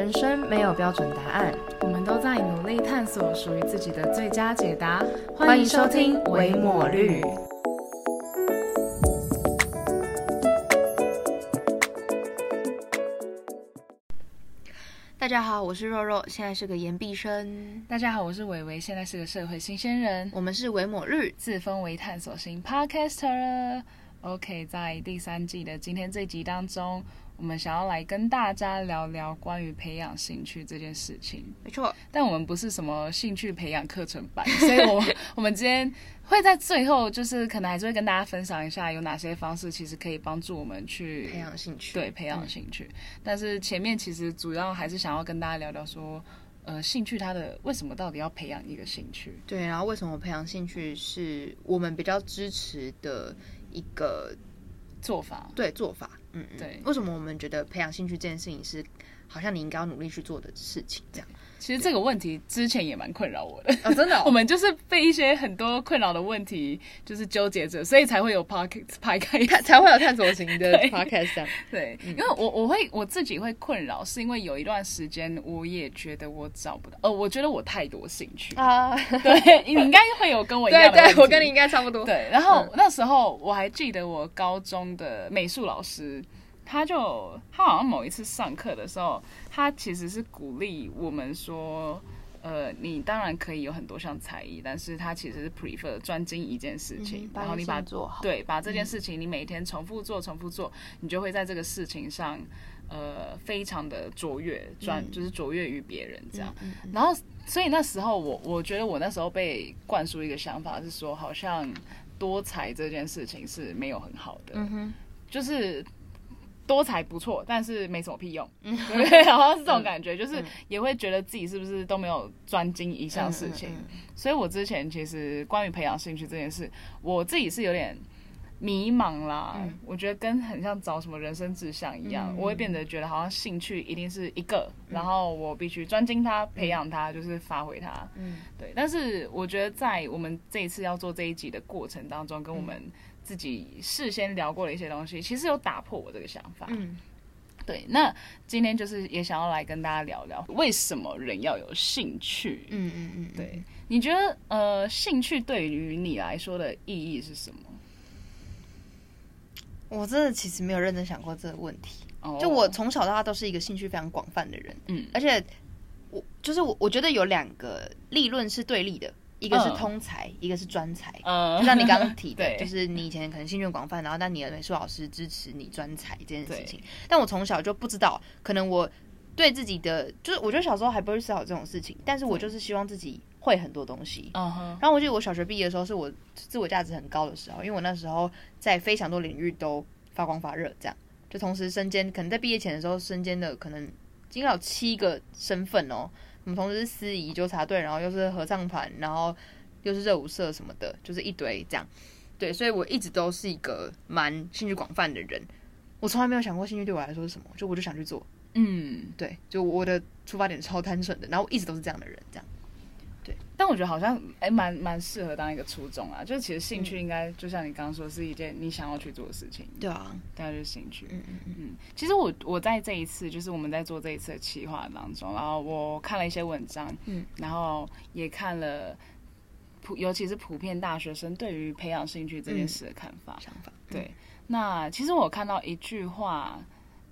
人生没有标准答案，我们都在努力探索属于自己的最佳解答。欢迎收听《维抹绿》。大家好，我是肉肉，现在是个研毕生。大家好，我是伟伟，现在是个社会新鲜人。我们是维抹日，自封为探索型 Podcaster。OK，在第三季的今天这集当中。我们想要来跟大家聊聊关于培养兴趣这件事情，没错。但我们不是什么兴趣培养课程班，所以我 我们今天会在最后，就是可能还是会跟大家分享一下有哪些方式，其实可以帮助我们去培养兴趣，对，培养兴趣。但是前面其实主要还是想要跟大家聊聊说，呃，兴趣它的为什么到底要培养一个兴趣？对，然后为什么培养兴趣是我们比较支持的一个。做法对做法，嗯嗯，对。为什么我们觉得培养兴趣这件事情是好像你应该要努力去做的事情？这样。其实这个问题之前也蛮困扰我的啊，真的，我们就是被一些很多困扰的问题就是纠结着，所以才会有 podcast 拍开，才会有探索型的 podcast。对，因为我我会我自己会困扰，是因为有一段时间我也觉得我找不到，呃，我觉得我太多兴趣啊。对，你应该会有跟我一样，对对，我跟你应该差不多。对，然后那时候我还记得我高中的美术老师。他就他好像某一次上课的时候，他其实是鼓励我们说，呃，你当然可以有很多项才艺，但是他其实是 prefer 专精一件事情，然后你把做好，对，把这件事情你每天重复做，重复做，你就会在这个事情上，呃，非常的卓越，专就是卓越于别人这样。然后，所以那时候我我觉得我那时候被灌输一个想法是说，好像多才这件事情是没有很好的，就是。多才不错，但是没什么屁用，对，好像是这种感觉，就是也会觉得自己是不是都没有专精一项事情。所以我之前其实关于培养兴趣这件事，我自己是有点迷茫啦。我觉得跟很像找什么人生志向一样，我会变得觉得好像兴趣一定是一个，然后我必须专精它，培养它，就是发挥它。嗯，对。但是我觉得在我们这一次要做这一集的过程当中，跟我们。自己事先聊过的一些东西，其实有打破我这个想法。嗯，对。那今天就是也想要来跟大家聊聊，为什么人要有兴趣？嗯嗯嗯。对，你觉得呃，兴趣对于你来说的意义是什么？我真的其实没有认真想过这个问题。就我从小到大都是一个兴趣非常广泛的人。嗯，而且我就是我，我觉得有两个立论是对立的。一个是通才，一个是专才。嗯，就像你刚刚提的，就是你以前可能兴趣广泛，然后但你的美术老师支持你专才这件事情。但我从小就不知道，可能我对自己的，就是我觉得小时候还不会思考这种事情，但是我就是希望自己会很多东西。嗯哼。然后我记得我小学毕业的时候，是我自我价值很高的时候，因为我那时候在非常多领域都发光发热，这样就同时身兼，可能在毕业前的时候身兼的可能应该有七个身份哦。我们同时是司仪纠察队，然后又是合唱团，然后又是热舞社什么的，就是一堆这样。对，所以我一直都是一个蛮兴趣广泛的人。我从来没有想过兴趣对我来说是什么，就我就想去做。嗯，对，就我的出发点超单纯的，然后我一直都是这样的人，这样。但我觉得好像哎，蛮蛮适合当一个初衷啊。就是其实兴趣应该就像你刚刚说，是一件你想要去做的事情。对啊，大概就是兴趣。嗯嗯嗯。其实我我在这一次，就是我们在做这一次的企划当中，然后我看了一些文章，嗯，然后也看了普，尤其是普遍大学生对于培养兴趣这件事的看法。想法。对。那其实我看到一句话。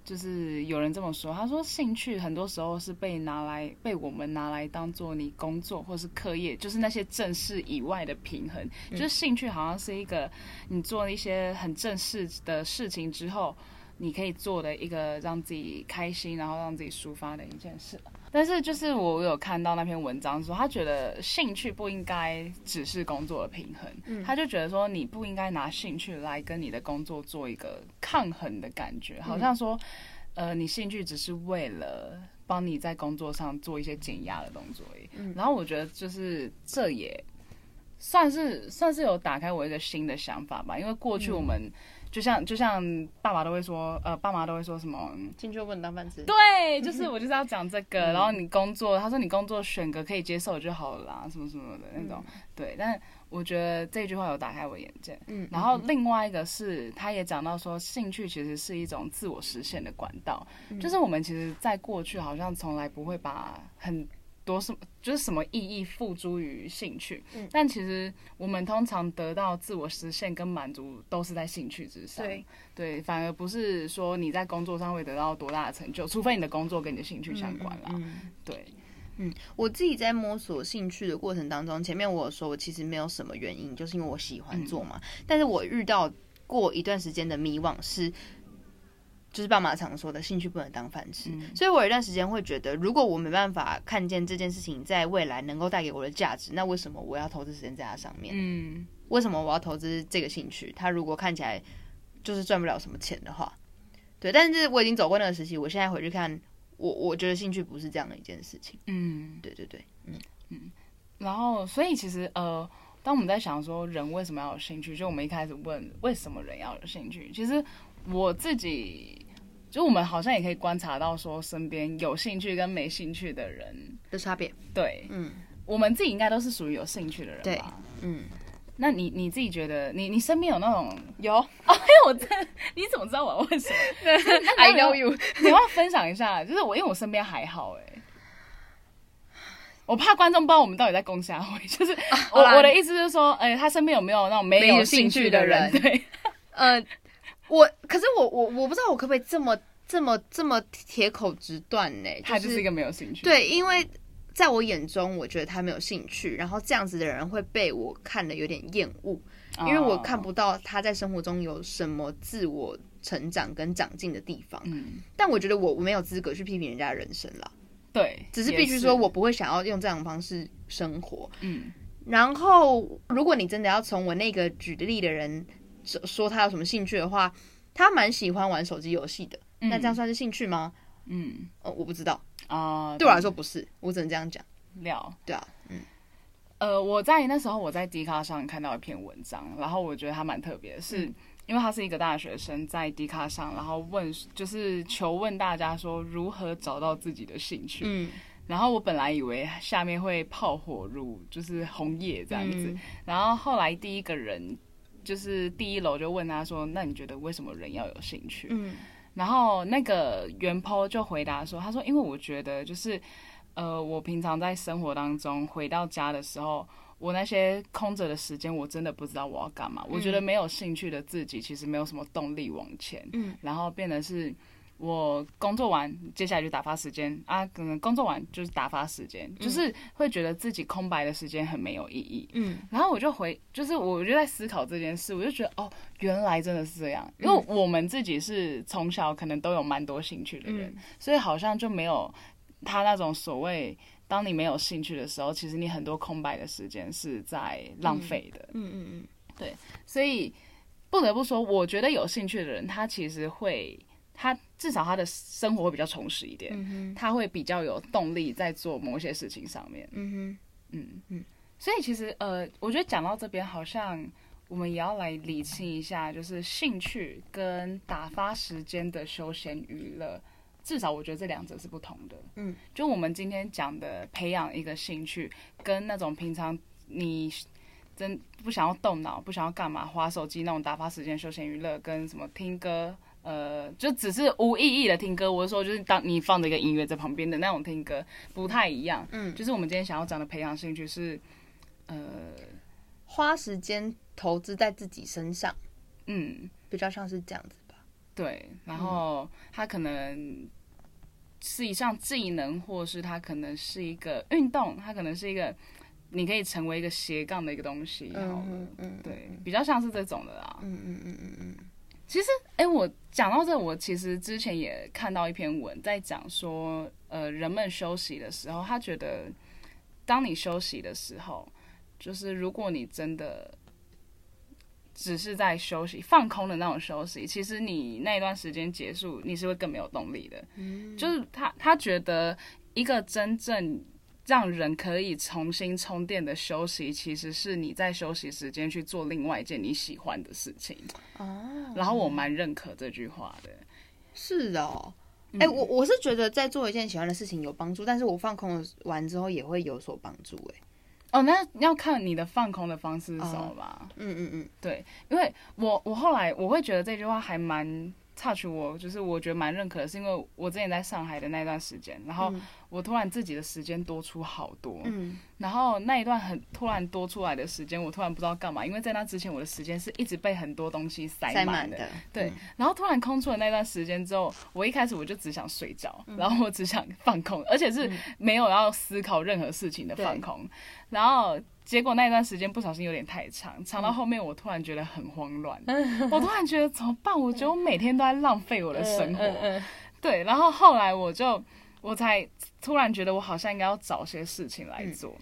就是有人这么说，他说兴趣很多时候是被拿来被我们拿来当做你工作或是课业，就是那些正事以外的平衡。就是兴趣好像是一个你做一些很正式的事情之后。你可以做的一个让自己开心，然后让自己抒发的一件事。但是，就是我有看到那篇文章说，他觉得兴趣不应该只是工作的平衡。嗯，他就觉得说，你不应该拿兴趣来跟你的工作做一个抗衡的感觉，好像说，呃，你兴趣只是为了帮你在工作上做一些减压的动作。嗯，然后我觉得就是这也算是算是有打开我一个新的想法吧，因为过去我们。就像就像爸爸都会说，呃，爸妈都会说什么，进去不能当饭吃。对，就是我就是要讲这个。然后你工作，他说你工作选个可以接受就好了啦，什么什么的那种。对，但我觉得这句话有打开我眼界。嗯。然后另外一个是，他也讲到说，兴趣其实是一种自我实现的管道。就是我们其实，在过去好像从来不会把很。多什么就是什么意义付诸于兴趣，嗯但其实我们通常得到自我实现跟满足都是在兴趣之上。对对，反而不是说你在工作上会得到多大的成就，除非你的工作跟你的兴趣相关啦。对，嗯，我自己在摸索兴趣的过程当中，前面我说我其实没有什么原因，就是因为我喜欢做嘛。但是我遇到过一段时间的迷惘是。就是爸妈常说的兴趣不能当饭吃，所以我有一段时间会觉得，如果我没办法看见这件事情在未来能够带给我的价值，那为什么我要投资时间在它上面？嗯，为什么我要投资这个兴趣？它如果看起来就是赚不了什么钱的话，对。但是我已经走过那个时期，我现在回去看，我我觉得兴趣不是这样的一件事情。嗯，对对对，嗯嗯。然后，所以其实呃，当我们在想说人为什么要有兴趣，就我们一开始问为什么人要有兴趣，其实。我自己，就我们好像也可以观察到，说身边有兴趣跟没兴趣的人的差别。对，嗯，我们自己应该都是属于有兴趣的人吧？嗯，那你你自己觉得，你你身边有那种有？哎，我这你怎么知道我要问什么？I know you，你要分享一下，就是我因为我身边还好哎，我怕观众不知道我们到底在攻下会，就是我我的意思是说，哎，他身边有没有那种没有兴趣的人？对，呃。我可是我我我不知道我可不可以这么这么这么铁口直断呢？他就是一个没有兴趣。对，因为在我眼中，我觉得他没有兴趣，然后这样子的人会被我看的有点厌恶，因为我看不到他在生活中有什么自我成长跟长进的地方。嗯，但我觉得我我没有资格去批评人家的人生了。对，只是必须说我不会想要用这样的方式生活。嗯，然后如果你真的要从我那个举例的人。说他有什么兴趣的话，他蛮喜欢玩手机游戏的。那这样算是兴趣吗？嗯，哦，我不知道啊。对我来说不是，我只能这样讲。了，对啊，嗯，呃，我在那时候我在 D 卡上看到一篇文章，然后我觉得他蛮特别，是因为他是一个大学生在 D 卡上，然后问就是求问大家说如何找到自己的兴趣。嗯，然后我本来以为下面会炮火如就是红叶这样子，然后后来第一个人。就是第一楼就问他说：“那你觉得为什么人要有兴趣？”嗯，然后那个袁坡就回答说：“他说因为我觉得就是，呃，我平常在生活当中回到家的时候，我那些空着的时间，我真的不知道我要干嘛。我觉得没有兴趣的自己，其实没有什么动力往前。嗯，然后变得是。”我工作完，接下来就打发时间。啊，可能工作完就是打发时间，就是会觉得自己空白的时间很没有意义。嗯，然后我就回，就是我就在思考这件事，我就觉得哦，原来真的是这样，因为我们自己是从小可能都有蛮多兴趣的人，所以好像就没有他那种所谓，当你没有兴趣的时候，其实你很多空白的时间是在浪费的。嗯嗯嗯，对，所以不得不说，我觉得有兴趣的人，他其实会。他至少他的生活会比较充实一点，他会比较有动力在做某些事情上面。嗯哼，嗯嗯，所以其实呃，我觉得讲到这边，好像我们也要来理清一下，就是兴趣跟打发时间的休闲娱乐，至少我觉得这两者是不同的。嗯，就我们今天讲的培养一个兴趣，跟那种平常你真不想要动脑、不想要干嘛、划手机那种打发时间休闲娱乐，跟什么听歌。呃，就只是无意义的听歌，我是说，就是当你放着一个音乐在旁边的那种听歌，不太一样。嗯，就是我们今天想要讲的培养兴趣是，呃，花时间投资在自己身上，嗯，比较像是这样子吧。对，然后它可能是一项技能，或是它可能是一个运动，它可能是一个你可以成为一个斜杠的一个东西。嗯嗯，对，比较像是这种的啦。嗯嗯嗯嗯嗯。其实，哎，我讲到这，我其实之前也看到一篇文，在讲说，呃，人们休息的时候，他觉得，当你休息的时候，就是如果你真的只是在休息、放空的那种休息，其实你那一段时间结束，你是会更没有动力的。嗯，就是他他觉得一个真正让人可以重新充电的休息，其实是你在休息时间去做另外一件你喜欢的事情。哦，然后我蛮认可这句话的。是哦，哎，我我是觉得在做一件喜欢的事情有帮助，但是我放空完之后也会有所帮助。哎，哦，那要看你的放空的方式是什么吧。嗯嗯嗯，对，因为我我后来我会觉得这句话还蛮。touch 我就是我觉得蛮认可的，是因为我之前在上海的那段时间，然后我突然自己的时间多出好多，嗯，然后那一段很突然多出来的时间，我突然不知道干嘛，因为在那之前我的时间是一直被很多东西塞满的，对，然后突然空出了那段时间之后，我一开始我就只想睡觉，然后我只想放空，而且是没有要思考任何事情的放空，然后。结果那段时间不小心有点太长，长到后面我突然觉得很慌乱，我突然觉得怎么办？我觉得我每天都在浪费我的生活，对。然后后来我就我才突然觉得我好像应该要找些事情来做，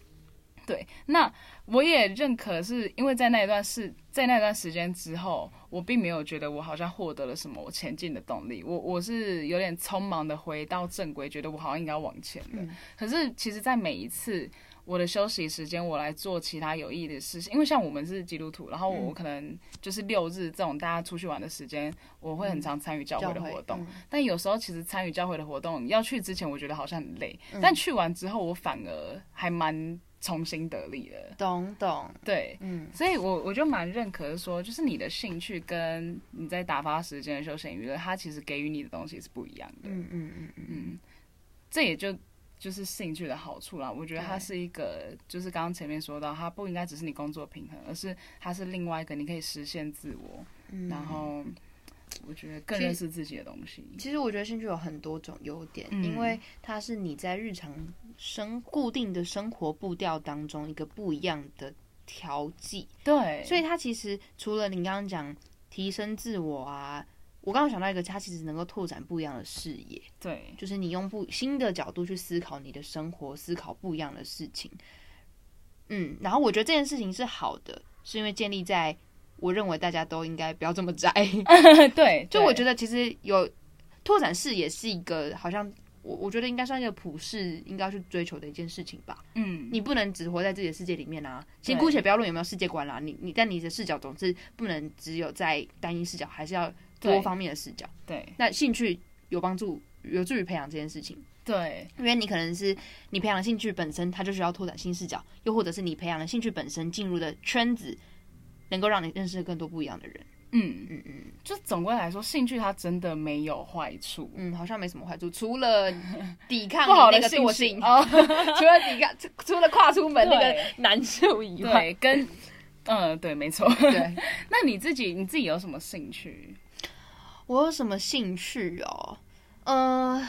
对。那我也认可，是因为在那一段是在那段时间之后，我并没有觉得我好像获得了什么我前进的动力，我我是有点匆忙的回到正轨，觉得我好像应该往前了。可是其实，在每一次。我的休息时间，我来做其他有意义的事情。因为像我们是基督徒，然后我可能就是六日这种大家出去玩的时间，我会很常参与教会的活动。但有时候其实参与教会的活动，要去之前我觉得好像很累，但去完之后我反而还蛮重新得力的。懂懂，对，嗯，所以我我就蛮认可说，就是你的兴趣跟你在打发时间的休闲娱乐，它其实给予你的东西是不一样的。嗯嗯嗯嗯，这也就。就是兴趣的好处啦，我觉得它是一个，就是刚刚前面说到，它不应该只是你工作平衡，而是它是另外一个你可以实现自我，然后我觉得更认识自己的东西。其实我觉得兴趣有很多种优点，因为它是你在日常生固定的生活步调当中一个不一样的调剂。对，所以它其实除了你刚刚讲提升自我啊。我刚刚想到一个，它其实能够拓展不一样的视野。对，就是你用不新的角度去思考你的生活，思考不一样的事情。嗯，然后我觉得这件事情是好的，是因为建立在我认为大家都应该不要这么宅。对，就我觉得其实有拓展视野是一个，好像我我觉得应该算一个普世应该要去追求的一件事情吧。嗯，你不能只活在自己的世界里面啊。先姑且不要论有没有世界观啦，你你但你的视角总是不能只有在单一视角，还是要。多方面的视角，对，那兴趣有帮助，有助于培养这件事情，对，因为你可能是你培养兴趣本身，它就需要拓展新视角，又或者是你培养的兴趣本身进入的圈子，能够让你认识更多不一样的人，嗯。嗯嗯，就总归来说，兴趣它真的没有坏处，嗯，好像没什么坏处，除了抵抗 不好的惰性，哦，除了抵抗，除了跨出门那个难受以外，跟，嗯，对，没错，对，那你自己你自己有什么兴趣？我有什么兴趣哦？呃，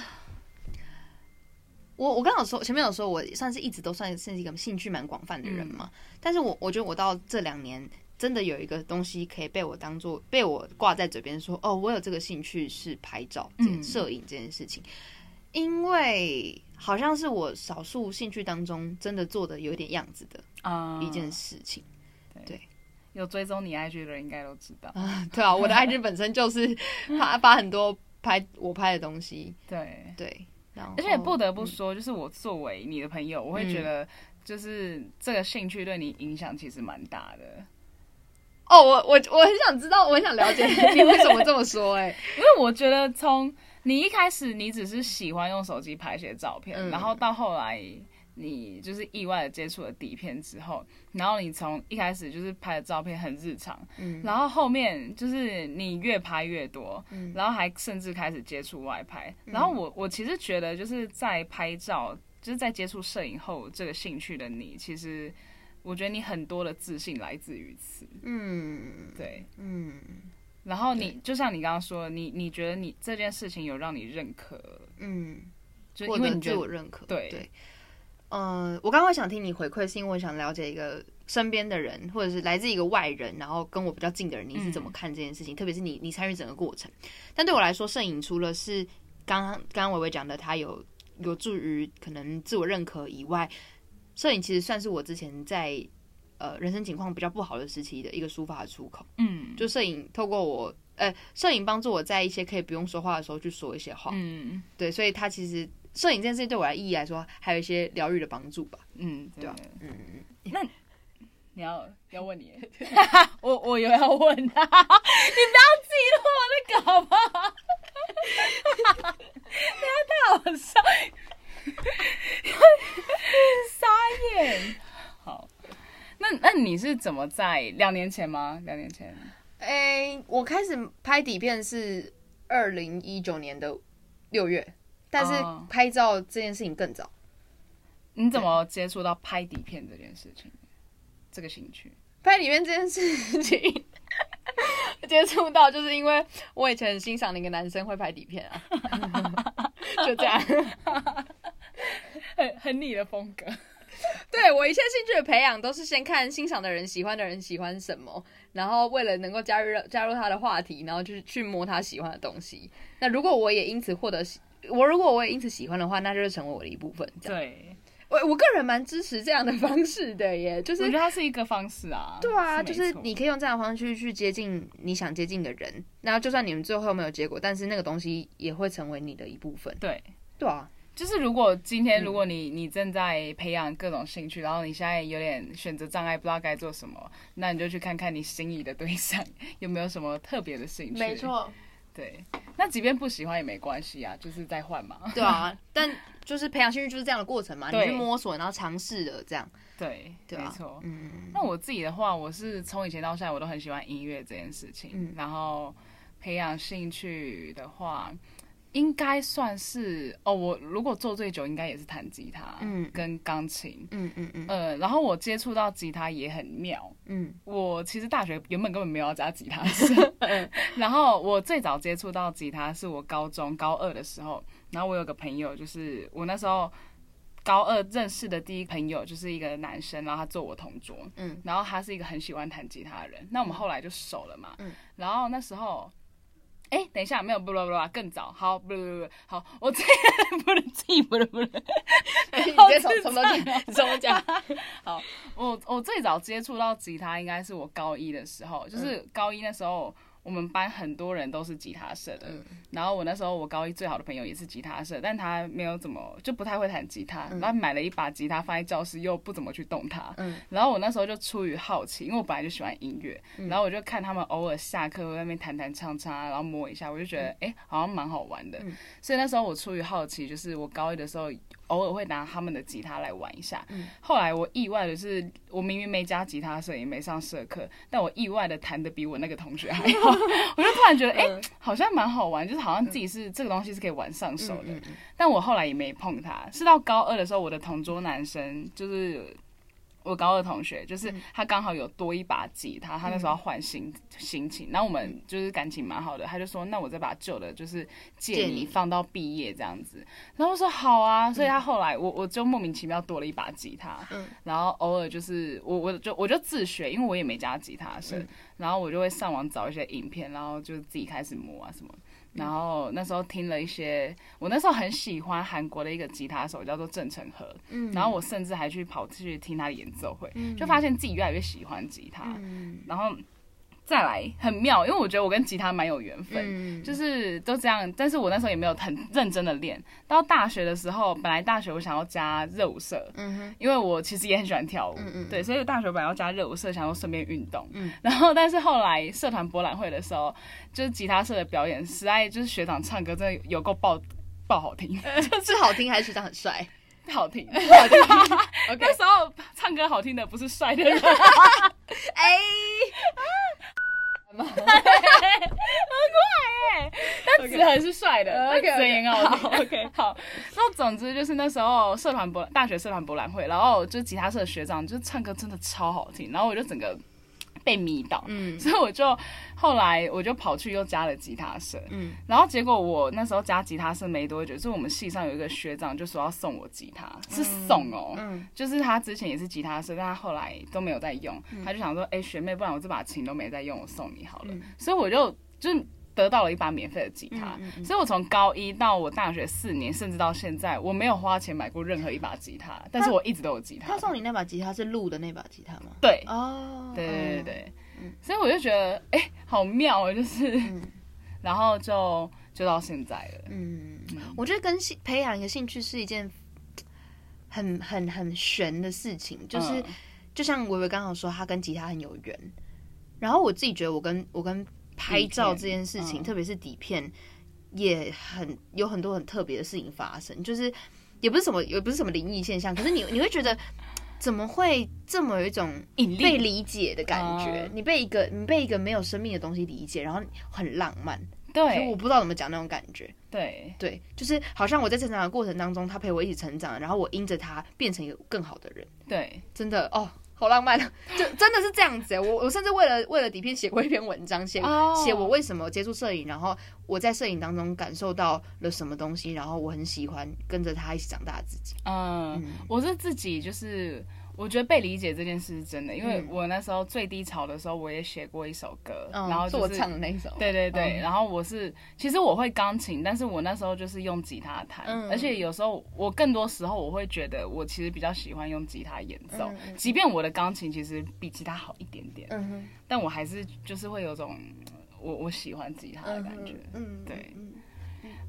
我我刚好说前面有说，我算是一直都算是一个兴趣蛮广泛的人嘛。但是我我觉得我到这两年真的有一个东西可以被我当做被我挂在嘴边说，哦，我有这个兴趣是拍照、摄影这件事情，因为好像是我少数兴趣当中真的做的有点样子的啊一件事情，对。有追踪你 IG 的人应该都知道啊，对啊，我的 IG 本身就是发发很多拍我拍的东西，对对，而且不得不说，就是我作为你的朋友，我会觉得就是这个兴趣对你影响其实蛮大的。哦，我我我很想知道，我很想了解你为什么这么说，哎，因为我觉得从你一开始你只是喜欢用手机拍一些照片，然后到后来。你就是意外的接触了底片之后，然后你从一开始就是拍的照片很日常，嗯，然后后面就是你越拍越多，嗯，然后还甚至开始接触外拍，然后我我其实觉得就是在拍照，就是在接触摄影后这个兴趣的你，其实我觉得你很多的自信来自于此，嗯，对，嗯，然后你就像你刚刚说，你你觉得你这件事情有让你认可，嗯，就因为你自我认可，对。对。嗯，我刚刚想听你回馈，是因为我想了解一个身边的人，或者是来自一个外人，然后跟我比较近的人，你是怎么看这件事情？特别是你，你参与整个过程。但对我来说，摄影除了是刚刚刚刚伟伟讲的，它有有助于可能自我认可以外，摄影其实算是我之前在呃人生情况比较不好的时期的一个抒发的出口。嗯，就摄影透过我，呃，摄影帮助我在一些可以不用说话的时候去说一些话。嗯，对，所以它其实。摄影这件事情对我来意义来说，还有一些疗愈的帮助吧。嗯，对啊，嗯嗯。那你要要问你，我我有要问他，你不要记录我的稿吗？你太好笑，傻眼。好，那那你是怎么在两年前吗？两年前？哎，我开始拍底片是二零一九年的六月，但是拍照这件事情更早。你怎么接触到拍底片这件事情？这个兴趣？拍底片这件事情 接触到，就是因为我以前很欣赏的一个男生会拍底片啊，就这样，很很你的风格。对我一切兴趣的培养，都是先看欣赏的人、喜欢的人喜欢什么，然后为了能够加入加入他的话题，然后就是去摸他喜欢的东西。那如果我也因此获得喜，我如果我也因此喜欢的话，那就是成为我的一部分。对，我我个人蛮支持这样的方式的耶，就是我觉得它是一个方式啊。对啊，就是你可以用这样的方式去去接近你想接近的人，然后就算你们最后没有结果，但是那个东西也会成为你的一部分。对，对啊。就是如果今天如果你你正在培养各种兴趣，然后你现在有点选择障碍，不知道该做什么，那你就去看看你心仪的对象 有没有什么特别的兴趣。没错，对。那即便不喜欢也没关系啊，就是再换嘛。对啊，但就是培养兴趣就是这样的过程嘛，你去摸索，然后尝试的这样。对，没错。嗯。那我自己的话，我是从以前到现在我都很喜欢音乐这件事情。嗯。然后培养兴趣的话。应该算是哦，我如果做最久，应该也是弹吉他，嗯，跟钢琴，嗯嗯嗯，呃，然后我接触到吉他也很妙，嗯，我其实大学原本根本没有要加吉他社，然后我最早接触到吉他是我高中高二的时候，然后我有个朋友，就是我那时候高二认识的第一朋友，就是一个男生，然后他坐我同桌，嗯，然后他是一个很喜欢弹吉他的人，那我们后来就熟了嘛，嗯，然后那时候。哎，等一下，没有不不啦，更早。好，不不不，好，我这 不能记，不能不能。你从从头讲，从头讲。好，我我最早接触到吉他，应该是我高一的时候，就是高一那时候。我们班很多人都是吉他社的，然后我那时候我高一最好的朋友也是吉他社，但他没有怎么就不太会弹吉他，然后买了一把吉他放在教室又不怎么去动它，然后我那时候就出于好奇，因为我本来就喜欢音乐，然后我就看他们偶尔下课在那边弹弹唱唱，然后摸一下，我就觉得哎好像蛮好玩的，所以那时候我出于好奇，就是我高一的时候。偶尔会拿他们的吉他来玩一下。后来我意外的是，我明明没加吉他社，也没上社课，但我意外的弹的比我那个同学还好。我就突然觉得，哎，好像蛮好玩，就是好像自己是这个东西是可以玩上手的。但我后来也没碰它，是到高二的时候，我的同桌男生就是。我高二同学就是他刚好有多一把吉他，他那时候要换新心情，然后我们就是感情蛮好的，他就说那我再把旧的，就是借你放到毕业这样子，然后我说好啊，所以他后来我我就莫名其妙多了一把吉他，然后偶尔就是我我就我就自学，因为我也没加吉他声，然后我就会上网找一些影片，然后就自己开始磨啊什么。然后那时候听了一些，我那时候很喜欢韩国的一个吉他手，叫做郑成和。嗯，然后我甚至还去跑去听他的演奏会，就发现自己越来越喜欢吉他。嗯，然后。再来很妙，因为我觉得我跟吉他蛮有缘分，就是都这样。但是我那时候也没有很认真的练。到大学的时候，本来大学我想要加热舞社，嗯因为我其实也很喜欢跳舞，嗯对，所以大学本来要加热舞社，想要顺便运动。然后，但是后来社团博览会的时候，就是吉他社的表演，实在就是学长唱歌真的有够爆爆好听，是好听还是学长很帅？好听，好听。那时候唱歌好听的不是帅的人，哎。很快哎，但子恒是帅的，声音好听。OK，好。然后总之就是那时候社团博大学社团博览会，然后就吉他社的学长就唱歌真的超好听，然后我就整个。被迷倒，嗯，所以我就后来我就跑去又加了吉他社，嗯，然后结果我那时候加吉他社没多久，就是我们系上有一个学长就说要送我吉他，是送哦，嗯，就是他之前也是吉他社，但他后来都没有在用，他就想说，哎，学妹，不然我这把琴都没在用，我送你好了，所以我就就。得到了一把免费的吉他，所以我从高一到我大学四年，甚至到现在，我没有花钱买过任何一把吉他，但是我一直都有吉他。他送你那把吉他是录的那把吉他吗？对，哦，对对对对，所以我就觉得，哎，好妙哦，就是，然后就。就到现在了。嗯，我觉得跟兴培养一个兴趣是一件很很很玄的事情，就是就像维维刚刚说，他跟吉他很有缘。然后我自己觉得，我跟我跟拍照这件事情，特别是底片，也很有很多很特别的事情发生。就是也不是什么，也不是什么灵异现象，可是你你会觉得，怎么会这么有一种被理解的感觉？你被一个你被一个没有生命的东西理解，然后很浪漫。对，我不知道怎么讲那种感觉。对对，就是好像我在成长的过程当中，他陪我一起成长，然后我因着他变成一个更好的人。对，真的哦。好浪漫，就真的是这样子我我甚至为了为了底片写过一篇文章，写写我为什么接触摄影，然后我在摄影当中感受到了什么东西，然后我很喜欢跟着他一起长大的自己。嗯，我是自己就是。我觉得被理解这件事是真的，因为我那时候最低潮的时候，我也写过一首歌，然后就是我唱的那一首。对对对，然后我是其实我会钢琴，但是我那时候就是用吉他弹，而且有时候我更多时候我会觉得我其实比较喜欢用吉他演奏，即便我的钢琴其实比吉他好一点点，但我还是就是会有种我我喜欢吉他的感觉，嗯，对。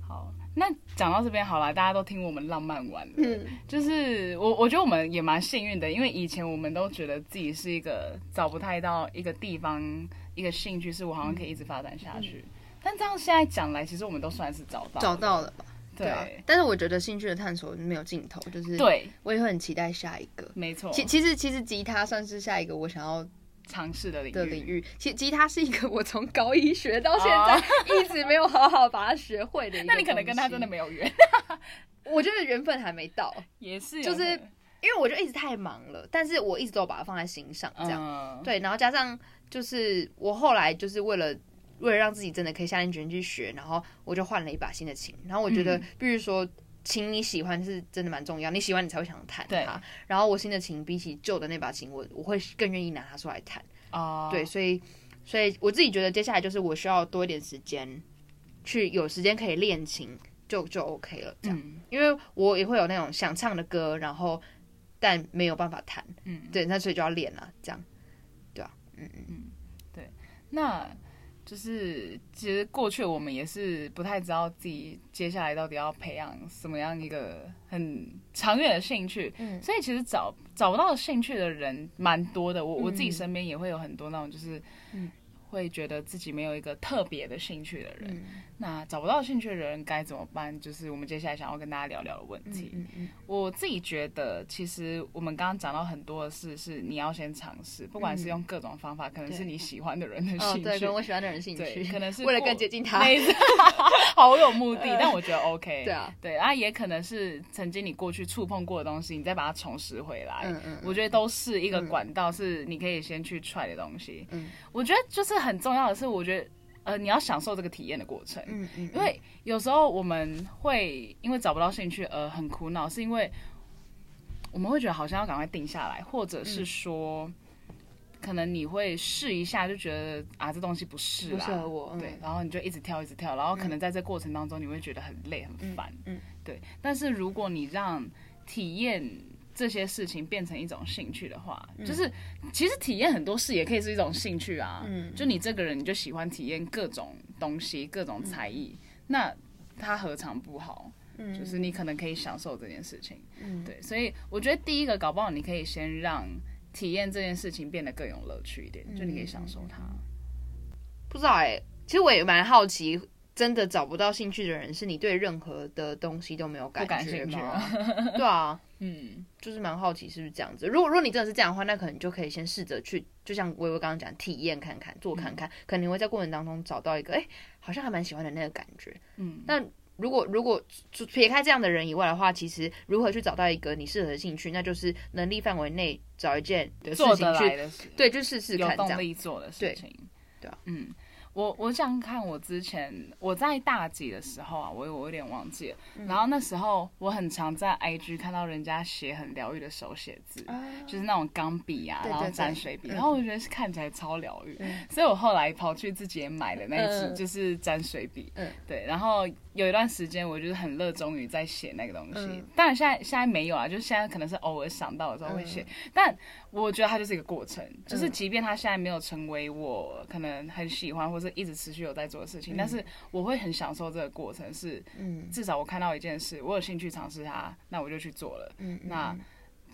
好，那讲到这边好了，大家都听我们浪漫完了。嗯，就是我我觉得我们也蛮幸运的，因为以前我们都觉得自己是一个找不太到一个地方，一个兴趣是我好像可以一直发展下去。但这样现在讲来，其实我们都算是找到找到了吧？对。但是我觉得兴趣的探索没有尽头，就是对我也会很期待下一个。没错。其其实其实吉他算是下一个我想要。尝试的领的领域，其吉他是一个 我从高一学到现在 一直没有好好把它学会的。那你可能跟他真的没有缘，我觉得缘分还没到。也是，就是因为我就一直太忙了，但是我一直都把它放在心上，这样对。然后加上就是我后来就是为了为了让自己真的可以下定决心去学，然后我就换了一把新的琴。然后我觉得，比如说琴你喜欢是真的蛮重要，你喜欢你才会想弹它。然后我新的琴比起旧的那把琴，我我会更愿意拿它出来弹。哦，对，所以，所以我自己觉得接下来就是我需要多一点时间，去有时间可以练琴，就就 OK 了。这样，因为我也会有那种想唱的歌，然后但没有办法弹。嗯，对，那所以就要练了。这样，对啊，嗯嗯嗯，对，那。就是其实过去我们也是不太知道自己接下来到底要培养什么样一个很长远的兴趣，嗯，所以其实找找不到兴趣的人蛮多的。我我自己身边也会有很多那种就是，嗯。会觉得自己没有一个特别的兴趣的人，那找不到兴趣的人该怎么办？就是我们接下来想要跟大家聊聊的问题。我自己觉得，其实我们刚刚讲到很多的事，是你要先尝试，不管是用各种方法，可能是你喜欢的人的兴趣，对，跟我喜欢的人兴趣，可能是为了更接近他，好有目的。但我觉得 OK，对啊，对啊，也可能是曾经你过去触碰过的东西，你再把它重拾回来。嗯嗯，我觉得都是一个管道，是你可以先去踹的东西。嗯，我觉得就是。很重要的是，我觉得，呃，你要享受这个体验的过程。嗯嗯。因为有时候我们会因为找不到兴趣而很苦恼，是因为我们会觉得好像要赶快定下来，或者是说，可能你会试一下就觉得啊，这东西不适合我，对，然后你就一直跳，一直跳，然后可能在这过程当中你会觉得很累、很烦。嗯，对。但是如果你让体验。这些事情变成一种兴趣的话，就是其实体验很多事也可以是一种兴趣啊。嗯，就你这个人，你就喜欢体验各种东西、各种才艺，那他何尝不好？嗯，就是你可能可以享受这件事情。嗯，对，所以我觉得第一个搞不好你可以先让体验这件事情变得更有乐趣一点，就你可以享受它。不知道哎，其实我也蛮好奇。真的找不到兴趣的人，是你对任何的东西都没有感觉吗？对啊，嗯，就是蛮好奇是不是这样子。如果如果你真的是这样的话，那可能就可以先试着去，就像微微刚刚讲，体验看看，做看看，可能会在过程当中找到一个，哎，好像还蛮喜欢的那个感觉。嗯，那如果如果撇开这样的人以外的话，其实如何去找到一个你适合的兴趣，那就是能力范围内找一件的事情去，对，就试试看，有动力做的事情，对啊，嗯。我我想看我之前我在大几的时候啊，我我有点忘记了。然后那时候我很常在 IG 看到人家写很疗愈的手写字，就是那种钢笔啊，然后沾水笔，然后我觉得是看起来超疗愈。所以我后来跑去自己也买了那支，就是沾水笔。对，然后有一段时间我就是很热衷于在写那个东西。当然现在现在没有啊，就是现在可能是偶尔想到的时候会写。但我觉得它就是一个过程，就是即便它现在没有成为我可能很喜欢或或是一直持续有在做的事情，但是我会很享受这个过程，是，嗯，至少我看到一件事，我有兴趣尝试它，那我就去做了，嗯，那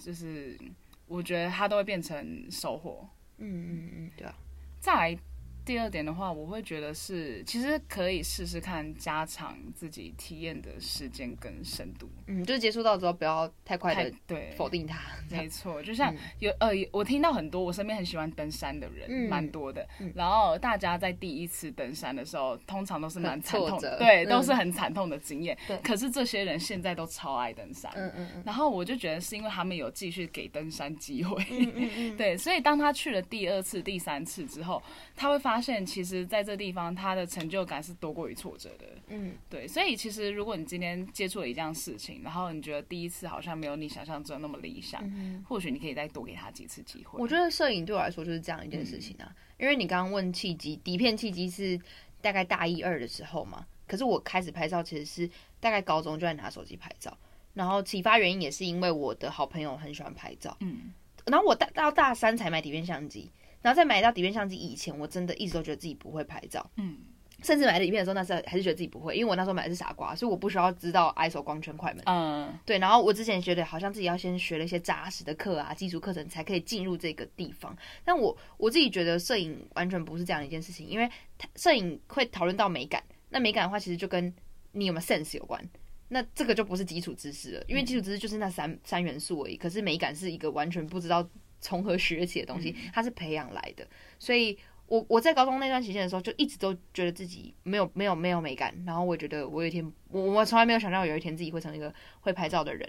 就是我觉得它都会变成收获，嗯嗯嗯，对啊，再来。第二点的话，我会觉得是，其实可以试试看加长自己体验的时间跟深度。嗯，就是接触到之后不要太快的对否定它。没错，就像有呃，我听到很多我身边很喜欢登山的人，蛮多的。然后大家在第一次登山的时候，通常都是蛮惨痛的，对，都是很惨痛的经验。对。可是这些人现在都超爱登山。嗯嗯嗯。然后我就觉得是因为他们有继续给登山机会。嗯嗯嗯。对，所以当他去了第二次、第三次之后，他会发。发现其实在这地方，他的成就感是多过于挫折的。嗯，对，所以其实如果你今天接触了一件事情，然后你觉得第一次好像没有你想象中那么理想，嗯或许你可以再多给他几次机会。我觉得摄影对我来说就是这样一件事情啊，因为你刚刚问契机，底片契机是大概大一二的时候嘛，可是我开始拍照其实是大概高中就在拿手机拍照，然后启发原因也是因为我的好朋友很喜欢拍照，嗯，然后我大到大三才买底片相机。然后在买到底片相机以前，我真的一直都觉得自己不会拍照，嗯，甚至买底片的时候，那时候还是觉得自己不会，因为我那时候买的是傻瓜，所以我不需要知道 ISO 光圈快门，嗯，对。然后我之前觉得好像自己要先学了一些扎实的课啊，基础课程才可以进入这个地方。但我我自己觉得摄影完全不是这样一件事情，因为摄影会讨论到美感，那美感的话其实就跟你有没有 sense 有关，那这个就不是基础知识了，因为基础知识就是那三三元素而已，可是美感是一个完全不知道。从何学起的东西，它是培养来的。所以，我我在高中那段期间的时候，就一直都觉得自己没有没有没有美感。然后，我觉得我有一天，我我从来没有想到有一天自己会成为一个会拍照的人。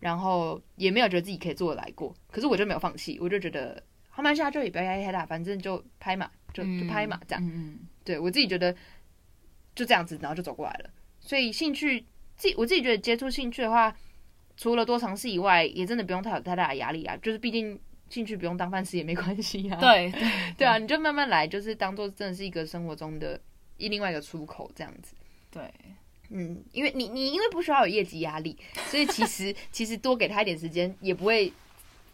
然后，也没有觉得自己可以做得来过。可是，我就没有放弃，我就觉得，好嘛，现在就也不要压力太大，反正就拍嘛，就就拍嘛，这样。嗯对我自己觉得就这样子，然后就走过来了。所以，兴趣自己我自己觉得接触兴趣的话，除了多尝试以外，也真的不用太有太大的压力啊。就是毕竟。兴趣不用当饭吃也没关系啊。对 对啊，你就慢慢来，就是当做真的是一个生活中的一另外一个出口这样子。对，嗯，因为你你因为不需要有业绩压力，所以其实其实多给他一点时间也不会。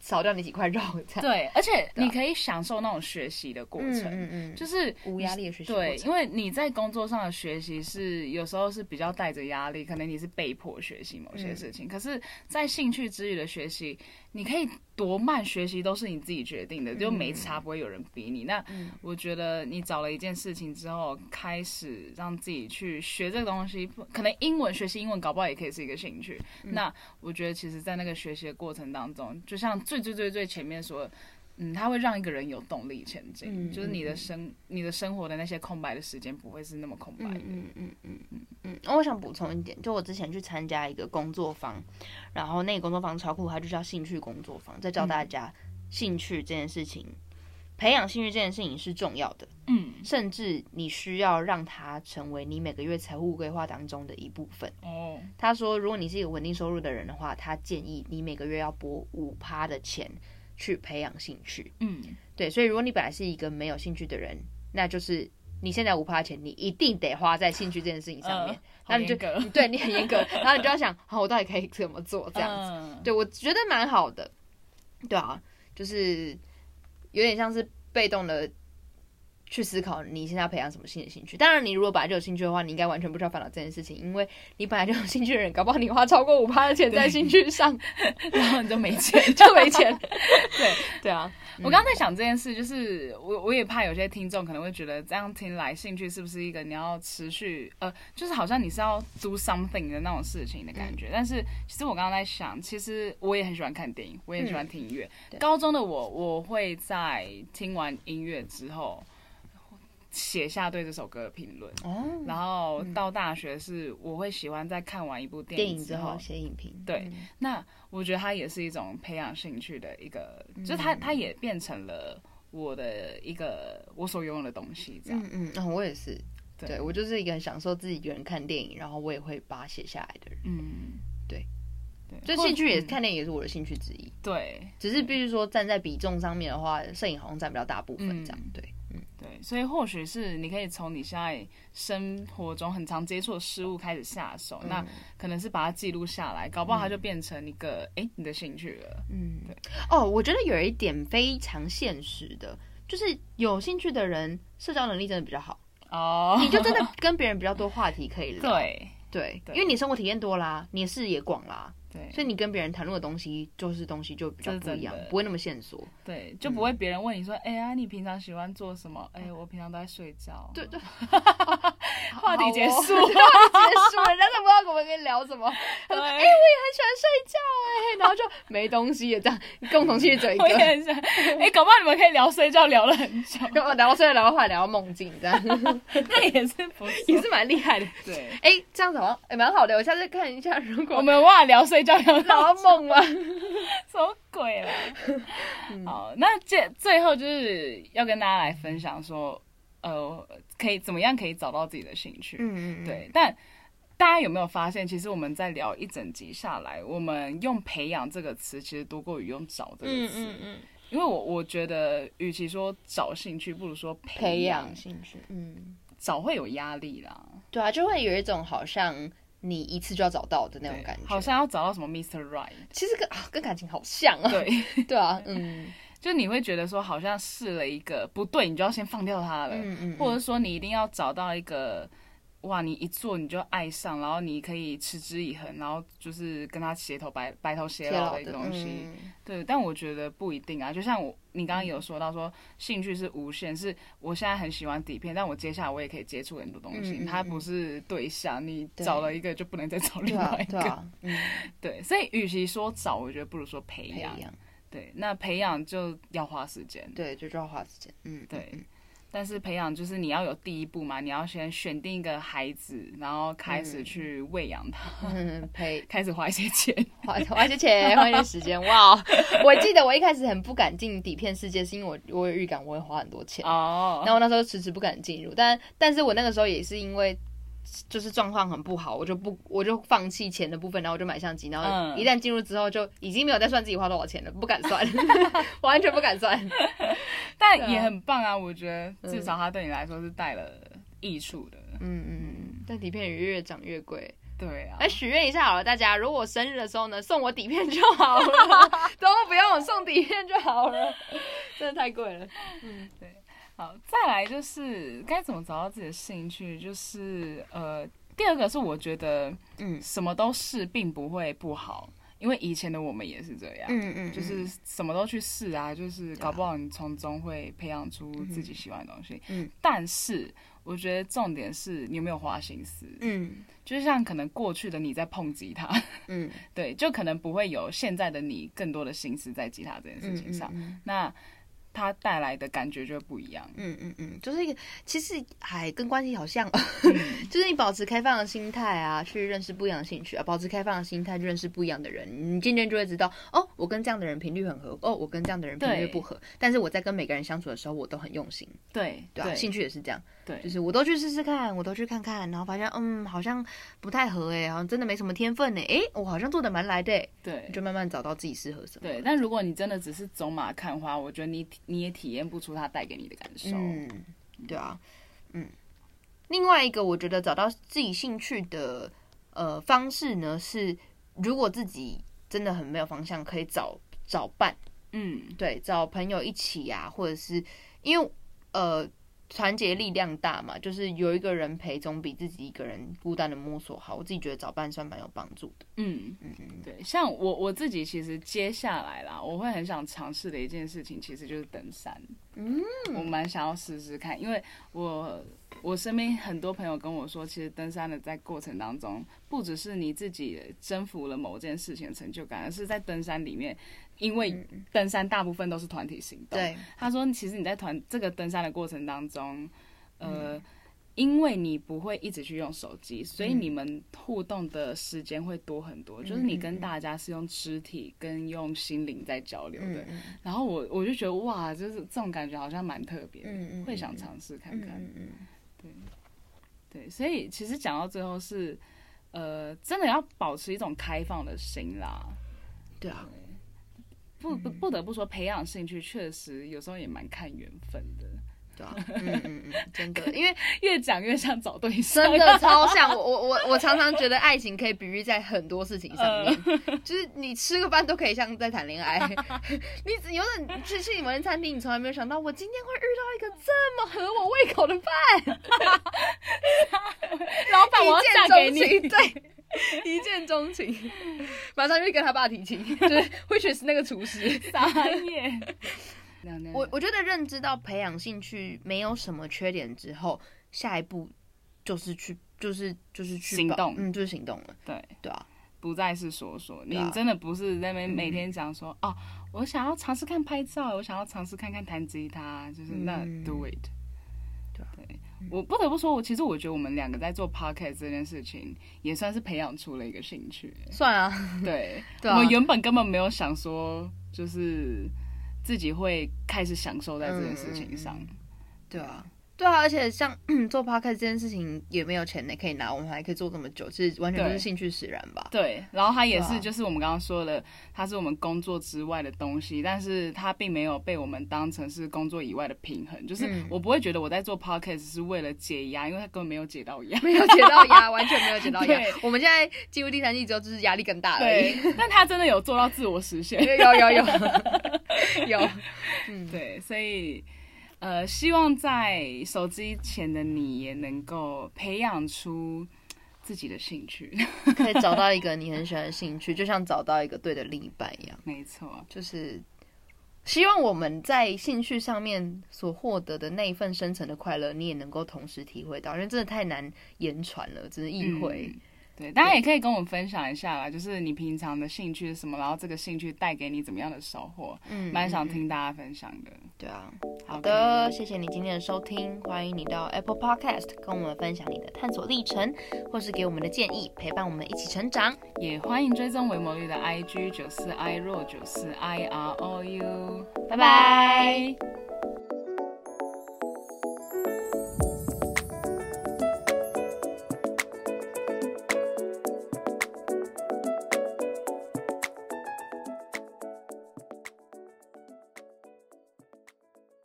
少掉你几块肉，这样对，而且你可以享受那种学习的过程，嗯嗯，就是无压力的学习。对，因为你在工作上的学习是有时候是比较带着压力，可能你是被迫学习某些事情，可是，在兴趣之余的学习，你可以多慢学习都是你自己决定的，就没差，不会有人逼你。那我觉得你找了一件事情之后，开始让自己去学这个东西，可能英文学习英文搞不好也可以是一个兴趣。那我觉得其实，在那个学习的过程当中，就像。最最最最前面说，嗯，它会让一个人有动力前进，就是你的生你的生活的那些空白的时间不会是那么空白的。嗯嗯嗯我想补充一点，就我之前去参加一个工作坊，然后那个工作坊超酷，它就叫兴趣工作坊，在教大家兴趣这件事情，培养兴趣这件事情是重要的。嗯，甚至你需要让它成为你每个月财务规划当中的一部分。哦，他说，如果你是一个稳定收入的人的话，他建议你每个月要拨五趴的钱去培养兴趣。嗯，对，所以如果你本来是一个没有兴趣的人，那就是你现在五趴钱，你一定得花在兴趣这件事情上面。那你就 对你很严格，然后你就要想，好，我到底可以怎么做？这样子，对我觉得蛮好的。对啊，就是有点像是被动的。去思考你现在要培养什么新的兴趣。当然，你如果本来就有兴趣的话，你应该完全不需要烦恼这件事情，因为你本来就有兴趣的人，搞不好你花超过五趴的钱在兴趣上，然后你就没钱，就没钱。对 对啊，我刚刚在想这件事，就是我我也怕有些听众可能会觉得这样听来，兴趣是不是一个你要持续呃，就是好像你是要 do something 的那种事情的感觉。但是其实我刚刚在想，其实我也很喜欢看电影，我也很喜欢听音乐。高中的我，我会在听完音乐之后。写下对这首歌的评论，哦然后到大学是我会喜欢在看完一部电影之后写影评。对，那我觉得它也是一种培养兴趣的一个，就是它它也变成了我的一个我所拥有的东西。这样，嗯嗯，我也是，对我就是一个很享受自己一个人看电影，然后我也会把它写下来的人。嗯，对，对，就兴趣也是看电影也是我的兴趣之一。对，只是必须说站在比重上面的话，摄影好像占不了大部分这样。对。对，所以或许是你可以从你现在生活中很常接触的事物开始下手，那可能是把它记录下来，搞不好它就变成一个哎你的兴趣了。嗯，对。哦，我觉得有一点非常现实的，就是有兴趣的人社交能力真的比较好。哦，你就真的跟别人比较多话题可以 聊。对对，因为你生活体验多啦，你视野广啦。对，所以你跟别人谈论的东西，就是东西就比较不一样，不会那么线索。对，就不会别人问你说：“哎呀，你平常喜欢做什么？”哎，我平常都在睡觉。对对，话题结束，话题结束，人家都不知道我们可以聊什么。哎，我也很喜欢睡觉哎，然后就没东西也这样，共同去嘴一个。哎，搞不好你们可以聊睡觉聊了很久，聊到睡觉聊到话聊到梦境这样，那也是不也是蛮厉害的。对，哎，这样子好像也蛮好的。我下次看一下，如果我们忘了聊睡。叫聊到梦吗？什么鬼了？好，那这最后就是要跟大家来分享说，呃，可以怎么样可以找到自己的兴趣？嗯嗯对。但大家有没有发现，其实我们在聊一整集下来，我们用“培养”这个词，其实多过于用“找”这个词。嗯嗯嗯。因为我我觉得，与其说找兴趣，不如说培养兴趣。嗯，找会有压力啦。对啊，就会有一种好像。你一次就要找到的那种感觉，好像要找到什么 Mr. Right，其实跟啊跟感情好像啊，对。对啊，嗯，就你会觉得说好像试了一个不对，你就要先放掉它了，嗯嗯，或者说你一定要找到一个。哇，你一做你就爱上，然后你可以持之以恒，然后就是跟他协头白白头偕老的一个东西。对，但我觉得不一定啊。就像我，你刚刚有说到说兴趣是无限，是我现在很喜欢底片，但我接下来我也可以接触很多东西。它不是对象，你找了一个就不能再找另外一个。嗯，对，所以与其说找，我觉得不如说培养。对，那培养就要花时间。对，就就要花时间。嗯，对。但是培养就是你要有第一步嘛，你要先选定一个孩子，然后开始去喂养他，培开始花一些钱，花花一些钱，花一些时间。哇，我记得我一开始很不敢进底片世界，是因为我我有预感我会花很多钱哦，然后那时候迟迟不敢进入，但但是我那个时候也是因为。就是状况很不好，我就不我就放弃钱的部分，然后我就买相机，然后一旦进入之后，就已经没有再算自己花多少钱了，不敢算，完全不敢算。但也很棒啊，我觉得至少它对你来说是带了益处的。嗯嗯，但底片也越长越贵。对啊，来许愿一下好了，大家如果我生日的时候呢，送我底片就好了，都不用我送底片就好了，真的太贵了。嗯，对。好，再来就是该怎么找到自己的兴趣，就是呃，第二个是我觉得，嗯，什么都试并不会不好，因为以前的我们也是这样，嗯嗯，就是什么都去试啊，就是搞不好你从中会培养出自己喜欢的东西，嗯，但是我觉得重点是你有没有花心思，嗯，就像可能过去的你在碰吉他，嗯，对，就可能不会有现在的你更多的心思在吉他这件事情上，那。它带来的感觉就不一样。嗯嗯嗯，就是一个其实还跟关系好像，就是你保持开放的心态啊，去认识不一样的兴趣啊，保持开放的心态，认识不一样的人，你渐渐就会知道，哦，我跟这样的人频率很合，哦，我跟这样的人频率不合。但是我在跟每个人相处的时候，我都很用心。对对，啊兴趣也是这样。对，就是我都去试试看，我都去看看，然后发现，嗯，好像不太合哎，好像真的没什么天分呢。哎，我好像做的蛮来的。对，就慢慢找到自己适合什么。对，但如果你真的只是走马看花，我觉得你你也体验不出它带给你的感受。嗯，对啊，嗯。另外一个，我觉得找到自己兴趣的呃方式呢，是如果自己真的很没有方向，可以找找伴。嗯，对，找朋友一起呀，或者是因为呃。团结力量大嘛，就是有一个人陪，总比自己一个人孤单的摸索好。我自己觉得找伴算蛮有帮助的。嗯嗯嗯，对，像我我自己其实接下来啦，我会很想尝试的一件事情，其实就是登山。嗯，我蛮想要试试看，因为我我身边很多朋友跟我说，其实登山的在过程当中，不只是你自己征服了某件事情的成就感，而是在登山里面。因为登山大部分都是团体行动。对，他说，其实你在团这个登山的过程当中，呃，因为你不会一直去用手机，所以你们互动的时间会多很多。就是你跟大家是用肢体跟用心灵在交流的。然后我我就觉得哇，就是这种感觉好像蛮特别，会想尝试看看。对，对，所以其实讲到最后是，呃，真的要保持一种开放的心啦。对啊。不不不得不说，培养兴趣确实有时候也蛮看缘分的。对啊，嗯嗯嗯，真的，因为越讲越像找对象，真的 超像。我我我我常常觉得爱情可以比喻在很多事情上面，就是你吃个饭都可以像在谈恋爱。你有点去去你们餐厅，你从来没有想到我今天会遇到一个这么合我胃口的饭。老板，我要嫁给你，对。一见钟情，马上就跟他爸提亲，就是会选是那个厨师，傻眼。我我觉得认知到培养兴趣没有什么缺点之后，下一步就是去，就是就是去行动，嗯，就是行动了。对。对啊，不再是说说，你真的不是在那边每天讲说，哦，我想要尝试看拍照，我想要尝试看看弹吉他，就是那 do it。对。我不得不说，我其实我觉得我们两个在做 podcast 这件事情，也算是培养出了一个兴趣。算啊，对，我们原本根本没有想说，就是自己会开始享受在这件事情上。对啊。对啊，而且像 做 podcast 这件事情也没有钱呢，可以拿，我们还可以做这么久，其实完全就是兴趣使然吧。对，然后它也是，就是我们刚刚说的，它是我们工作之外的东西，但是它并没有被我们当成是工作以外的平衡。就是我不会觉得我在做 podcast 是为了解压，因为它根本没有解到压，没有解到压，完全没有解到压。我们现在进入第三季之后，就是压力更大了。对，但他真的有做到自我实现，有有有 有，嗯，对，所以。呃，希望在手机前的你也能够培养出自己的兴趣，可以找到一个你很喜欢的兴趣，就像找到一个对的另一半一样。没错，就是希望我们在兴趣上面所获得的那一份深层的快乐，你也能够同时体会到，因为真的太难言传了，只是意会。对，大家也可以跟我们分享一下啦，就是你平常的兴趣是什么，然后这个兴趣带给你怎么样的收获，嗯，蛮想听大家分享的。对啊，好的，谢谢你今天的收听，欢迎你到 Apple Podcast 跟我们分享你的探索历程，或是给我们的建议，陪伴我们一起成长。也欢迎追踪维摩绿的 IG 九四 I 若九四 I R O U，拜拜。